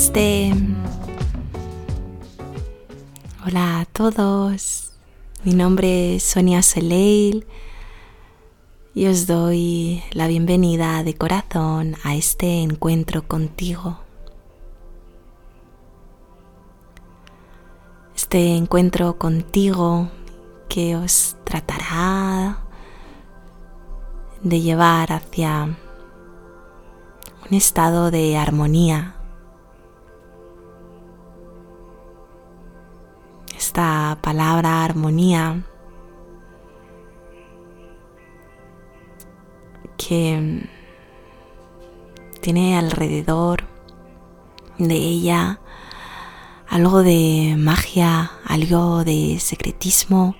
Namaste. Hola a todos. Mi nombre es Sonia Seleil y os doy la bienvenida de corazón a este encuentro contigo. Este encuentro contigo que os tratará de llevar hacia un estado de armonía. Esta palabra armonía que tiene alrededor de ella algo de magia, algo de secretismo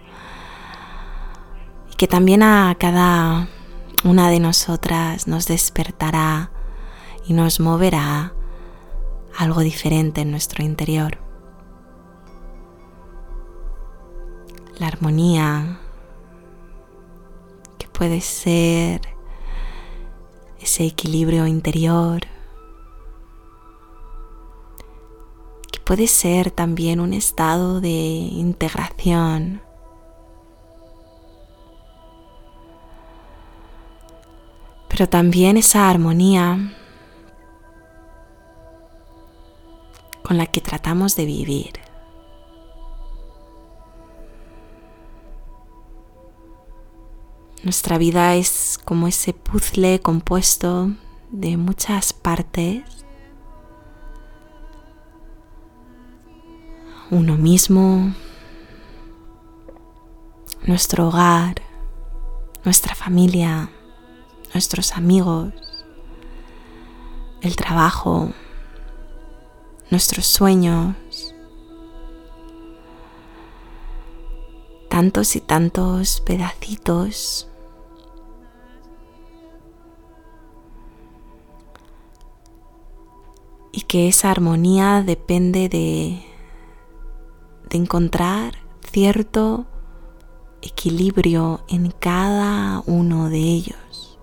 y que también a cada una de nosotras nos despertará y nos moverá algo diferente en nuestro interior. La armonía que puede ser ese equilibrio interior, que puede ser también un estado de integración pero también esa armonía con la que tratamos de vivir. Nuestra vida es como ese puzzle compuesto de muchas partes. Uno mismo, nuestro hogar, nuestra familia, nuestros amigos, el trabajo, nuestros sueños, tantos y tantos pedacitos y que esa armonía depende de, de encontrar cierto equilibrio en cada uno de ellos.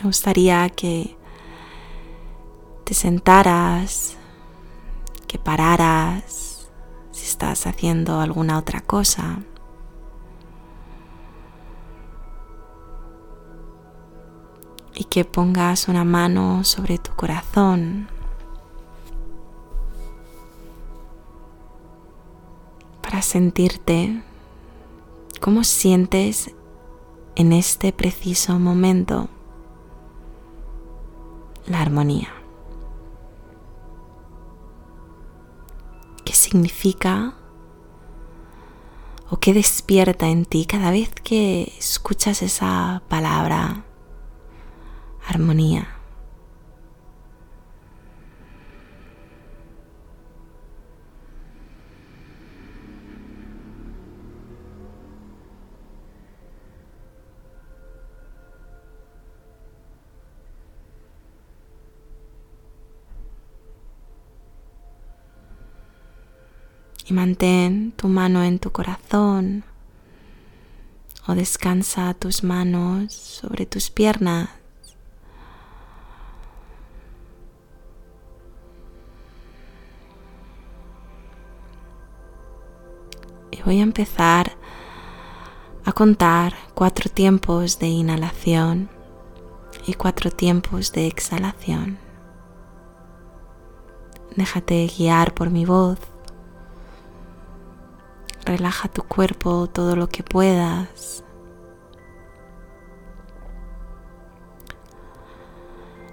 Me gustaría que te sentaras, que pararas si estás haciendo alguna otra cosa. Y que pongas una mano sobre tu corazón para sentirte cómo sientes en este preciso momento la armonía. Significa o qué despierta en ti cada vez que escuchas esa palabra armonía? Y mantén tu mano en tu corazón o descansa tus manos sobre tus piernas. Y voy a empezar a contar cuatro tiempos de inhalación y cuatro tiempos de exhalación. Déjate guiar por mi voz Relaja tu cuerpo todo lo que puedas.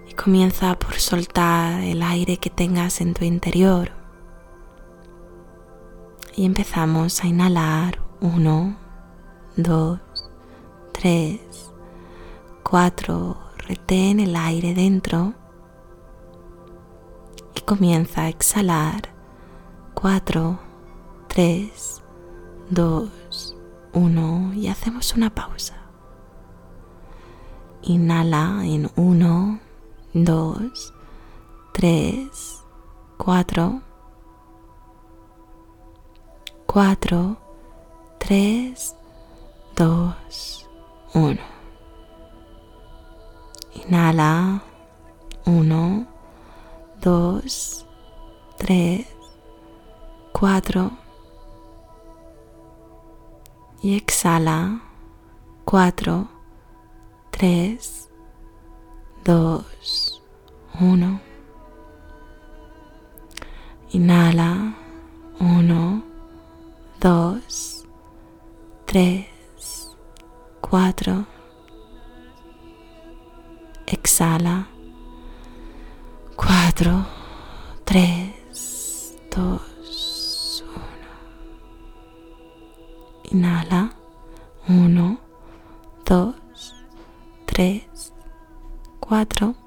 Y comienza por soltar el aire que tengas en tu interior. Y empezamos a inhalar. Uno, dos, tres, cuatro. Retén el aire dentro. Y comienza a exhalar. Cuatro, tres, 2, 1 y hacemos una pausa. Inhala en 1, 2, 3, 4. 4, 3, 2, 1. Inhala. 1, 2, 3, 4. Y exhala. 4, 3, 2, 1. Inhala. 1, 2, 3, 4. Exhala. 4, 3, 2, 4.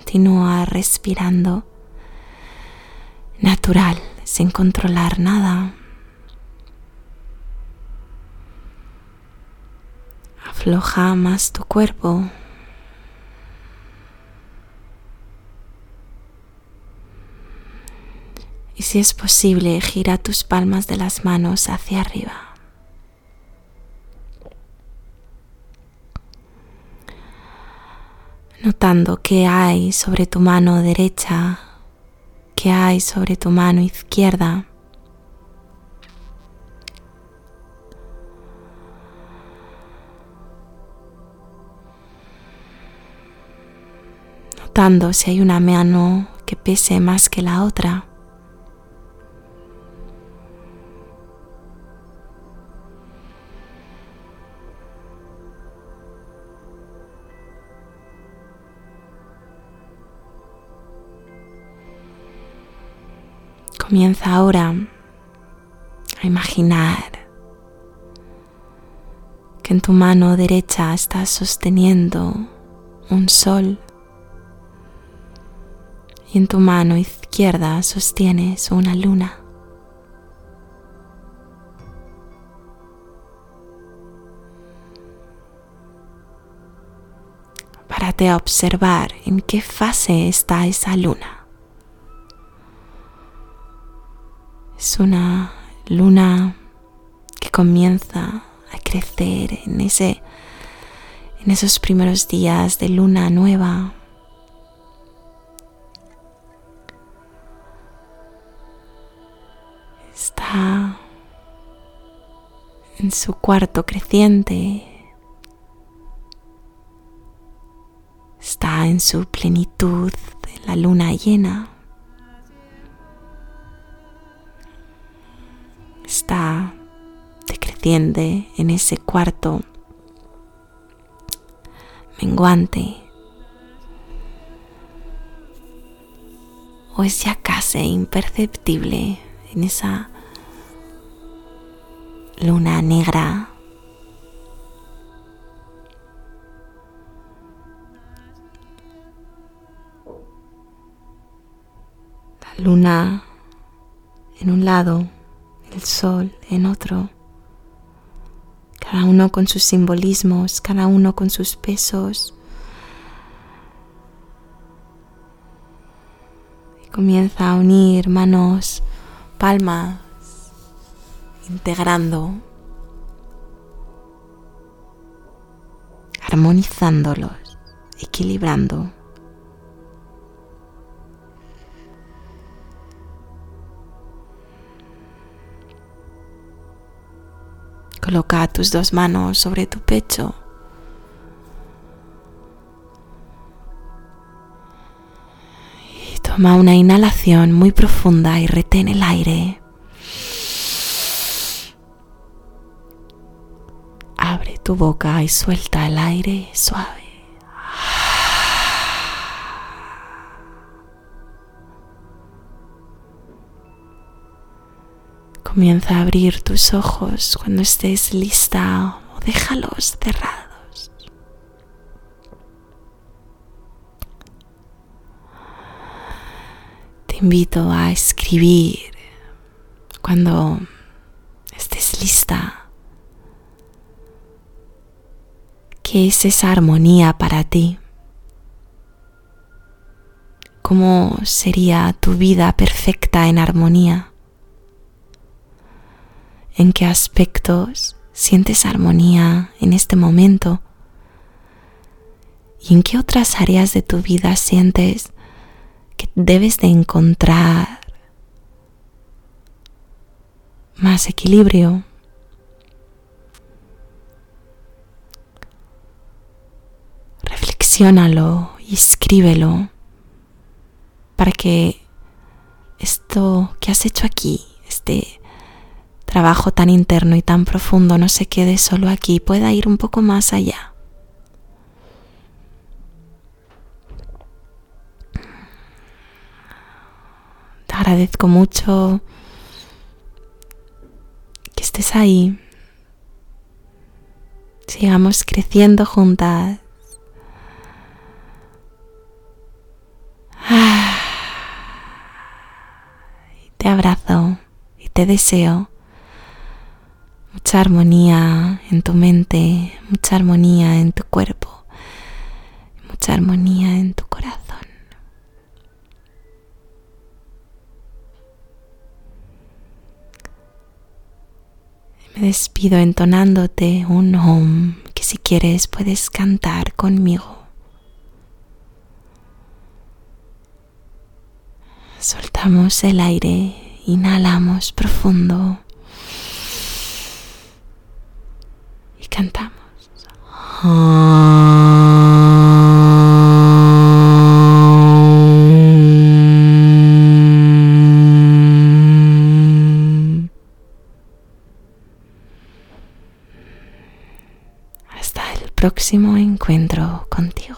continúa respirando natural, sin controlar nada. Afloja más tu cuerpo. Y si es posible, gira tus palmas de las manos hacia arriba. Notando qué hay sobre tu mano derecha, qué hay sobre tu mano izquierda. Notando si hay una mano que pese más que la otra. Comienza ahora a imaginar que en tu mano derecha estás sosteniendo un sol y en tu mano izquierda sostienes una luna. Párate a observar en qué fase está esa luna. Es una luna que comienza a crecer en ese en esos primeros días de luna nueva. Está en su cuarto creciente. Está en su plenitud, en la luna llena. En ese cuarto menguante. O es ya casi imperceptible en esa luna negra la luna en un lado el sol en otro, cada uno con sus simbolismos, cada uno con sus pesos. Y comienza a unir manos, palmas, integrando armonizándolos, equilibrando. Coloca tus dos manos sobre tu pecho. Y toma una inhalación muy profunda y retén el aire. Abre tu boca y suelta el aire suave. Comienza a abrir tus ojos cuando estés lista o déjalos cerrados. Te invito a escribir cuando estés lista. ¿Qué es esa armonía para ti? ¿Cómo sería tu vida perfecta en armonía? En qué aspectos sientes armonía en este momento y en qué otras áreas de tu vida sientes que debes de encontrar más equilibrio. Reflexiónalo y escríbelo para que esto que has hecho aquí, este trabajo tan interno y tan profundo no se quede solo aquí, pueda ir un poco más allá. Te agradezco mucho que estés ahí. Sigamos creciendo juntas. Te abrazo y te deseo mucha armonía en tu mente, mucha armonía en tu cuerpo, mucha armonía en tu corazón. Me despido entonándote un home que si quieres puedes cantar conmigo. Soltamos el aire, inhalamos profundo. Cantamos. Hasta el próximo encuentro contigo.